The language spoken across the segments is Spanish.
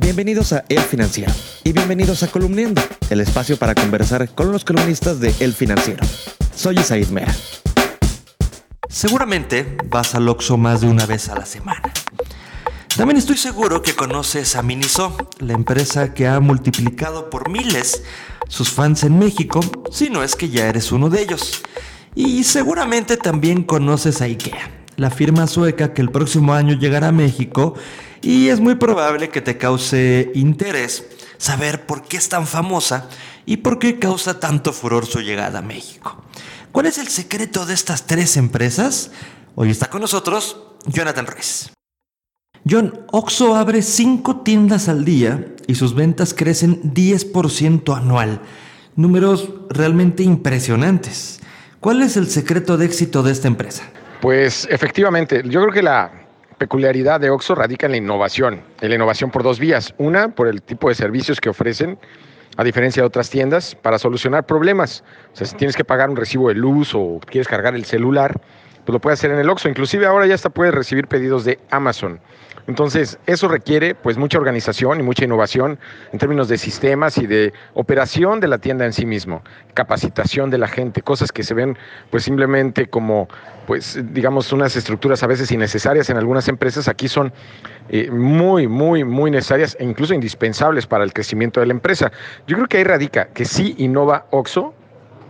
Bienvenidos a El Financiero y bienvenidos a Columniendo, el espacio para conversar con los columnistas de El Financiero. Soy Isaid Mera. Seguramente vas al Oxxo más de una vez a la semana. También estoy seguro que conoces a Miniso, la empresa que ha multiplicado por miles sus fans en México, si no es que ya eres uno de ellos. Y seguramente también conoces a IKEA, la firma sueca que el próximo año llegará a México y es muy probable que te cause interés saber por qué es tan famosa y por qué causa tanto furor su llegada a México. ¿Cuál es el secreto de estas tres empresas? Hoy está con nosotros Jonathan Ruiz. John, Oxo abre cinco tiendas al día y sus ventas crecen 10% anual. Números realmente impresionantes. ¿Cuál es el secreto de éxito de esta empresa? Pues efectivamente, yo creo que la peculiaridad de Oxo radica en la innovación, en la innovación por dos vías. Una, por el tipo de servicios que ofrecen, a diferencia de otras tiendas, para solucionar problemas. O sea, si tienes que pagar un recibo de luz o quieres cargar el celular, pues lo puedes hacer en el Oxxo. Inclusive ahora ya hasta puedes recibir pedidos de Amazon. Entonces, eso requiere pues mucha organización y mucha innovación en términos de sistemas y de operación de la tienda en sí mismo, capacitación de la gente, cosas que se ven pues simplemente como pues digamos unas estructuras a veces innecesarias en algunas empresas, aquí son eh, muy, muy, muy necesarias e incluso indispensables para el crecimiento de la empresa. Yo creo que ahí radica que sí innova OXO,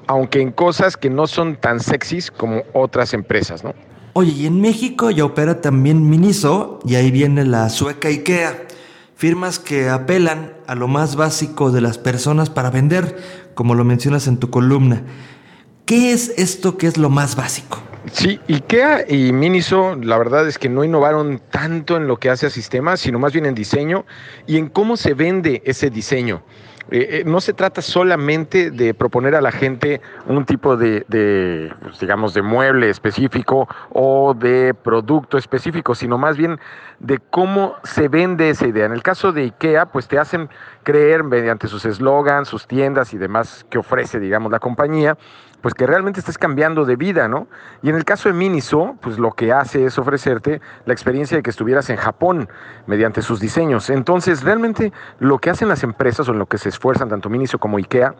aunque en cosas que no son tan sexys como otras empresas, ¿no? Oye, y en México ya opera también Miniso y ahí viene la sueca IKEA. Firmas que apelan a lo más básico de las personas para vender, como lo mencionas en tu columna. ¿Qué es esto que es lo más básico? Sí, IKEA y Miniso, la verdad es que no innovaron tanto en lo que hace a sistemas, sino más bien en diseño y en cómo se vende ese diseño. Eh, eh, no se trata solamente de proponer a la gente un tipo de, pues, digamos, de mueble específico o de producto específico, sino más bien de cómo se vende esa idea. En el caso de IKEA, pues te hacen creer mediante sus eslogans, sus tiendas y demás que ofrece, digamos, la compañía, pues que realmente estás cambiando de vida, ¿no? Y en el caso de Miniso, pues lo que hace es ofrecerte la experiencia de que estuvieras en Japón mediante sus diseños. Entonces, realmente lo que hacen las empresas o en lo que se esfuerzan tanto Miniso como IKEA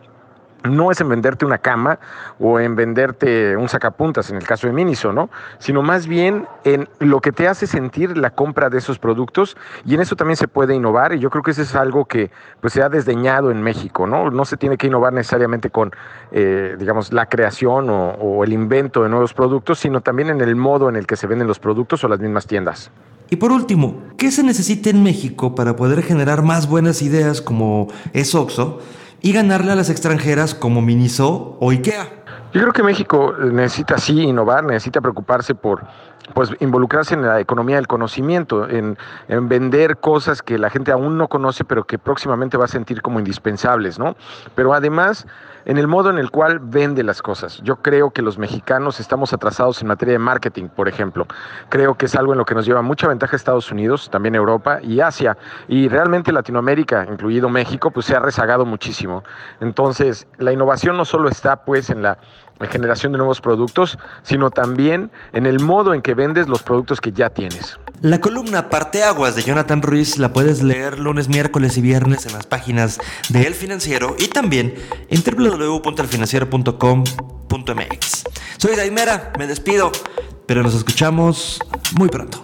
no es en venderte una cama o en venderte un sacapuntas en el caso de Miniso, ¿no? Sino más bien en lo que te hace sentir la compra de esos productos y en eso también se puede innovar y yo creo que eso es algo que pues se ha desdeñado en México, ¿no? No se tiene que innovar necesariamente con, eh, digamos, la creación o, o el invento de nuevos productos, sino también en el modo en el que se venden los productos o las mismas tiendas. Y por último, ¿qué se necesita en México para poder generar más buenas ideas como es Oxo? y ganarle a las extranjeras como Miniso o IKEA. Yo creo que México necesita sí innovar, necesita preocuparse por pues involucrarse en la economía del conocimiento, en, en, vender cosas que la gente aún no conoce, pero que próximamente va a sentir como indispensables, ¿no? Pero además, en el modo en el cual vende las cosas. Yo creo que los mexicanos estamos atrasados en materia de marketing, por ejemplo. Creo que es algo en lo que nos lleva mucha ventaja Estados Unidos, también Europa y Asia. Y realmente Latinoamérica, incluido México, pues se ha rezagado muchísimo. Entonces, la innovación no solo está pues en la generación de nuevos productos, sino también en el modo en que vendes los productos que ya tienes. La columna Parteaguas de Jonathan Ruiz la puedes leer lunes, miércoles y viernes en las páginas de El Financiero y también en www.elfinanciero.com.mx. Soy Daimera, me despido, pero nos escuchamos muy pronto.